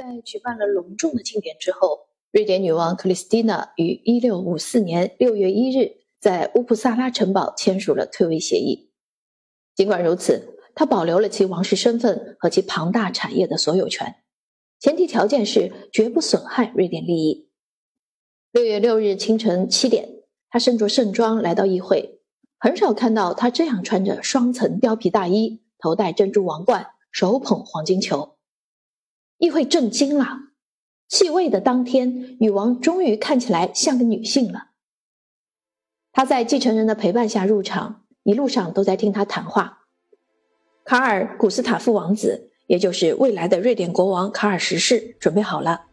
在举办了隆重的庆典之后，瑞典女王克里斯蒂娜于1654年6月1日在乌普萨拉城堡签署了退位协议。尽管如此，她保留了其王室身份和其庞大产业的所有权，前提条件是绝不损害瑞典利益。6月6日清晨七点，她身着盛装来到议会，很少看到她这样穿着双层貂皮大衣，头戴珍珠王冠，手捧黄金球。议会震惊了。继位的当天，女王终于看起来像个女性了。她在继承人的陪伴下入场，一路上都在听他谈话。卡尔·古斯塔夫王子，也就是未来的瑞典国王卡尔十世，准备好了。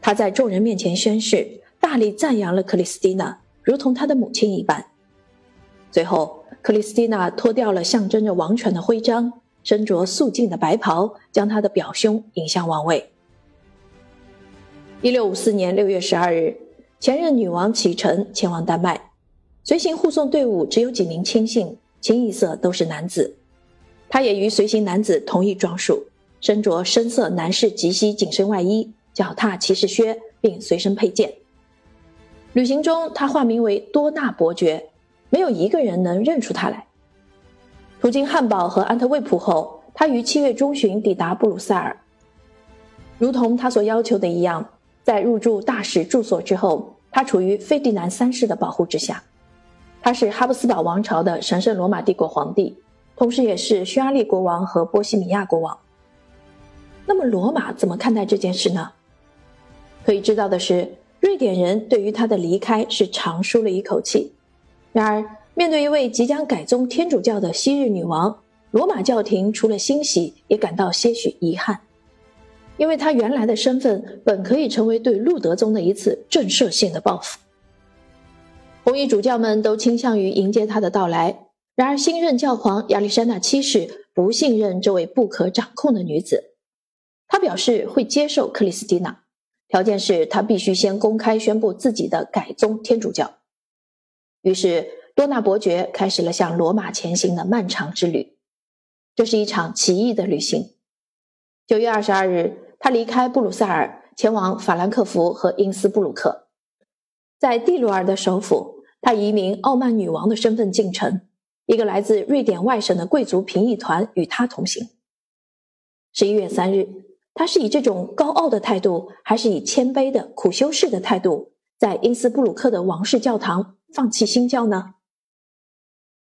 他在众人面前宣誓，大力赞扬了克里斯蒂娜，如同他的母亲一般。最后，克里斯蒂娜脱掉了象征着王权的徽章。身着素净的白袍，将他的表兄引向王位。一六五四年六月十二日，前任女王启程前往丹麦，随行护送队伍只有几名亲信，清一色都是男子。他也与随行男子同一装束，身着深色男士及膝紧身外衣，脚踏骑士靴，并随身佩剑。旅行中，他化名为多纳伯爵，没有一个人能认出他来。途经汉堡和安特卫普后，他于七月中旬抵达布鲁塞尔。如同他所要求的一样，在入住大使住所之后，他处于费迪南三世的保护之下。他是哈布斯堡王朝的神圣罗马帝国皇帝，同时也是匈牙利国王和波西米亚国王。那么，罗马怎么看待这件事呢？可以知道的是，瑞典人对于他的离开是长舒了一口气。然而，面对一位即将改宗天主教的昔日女王，罗马教廷除了欣喜，也感到些许遗憾，因为她原来的身份本可以成为对路德宗的一次震慑性的报复。红衣主教们都倾向于迎接她的到来，然而新任教皇亚历山大七世不信任这位不可掌控的女子，他表示会接受克里斯蒂娜，条件是他必须先公开宣布自己的改宗天主教。于是。多纳伯爵开始了向罗马前行的漫长之旅，这是一场奇异的旅行。九月二十二日，他离开布鲁塞尔，前往法兰克福和因斯布鲁克。在蒂鲁尔的首府，他以一名傲慢女王的身份进城，一个来自瑞典外省的贵族评议团与他同行。十一月三日，他是以这种高傲的态度，还是以谦卑的苦修士的态度，在因斯布鲁克的王室教堂放弃新教呢？